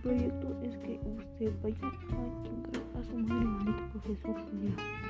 proyecto es que usted vaya a chingar a su madre, maldito profesor.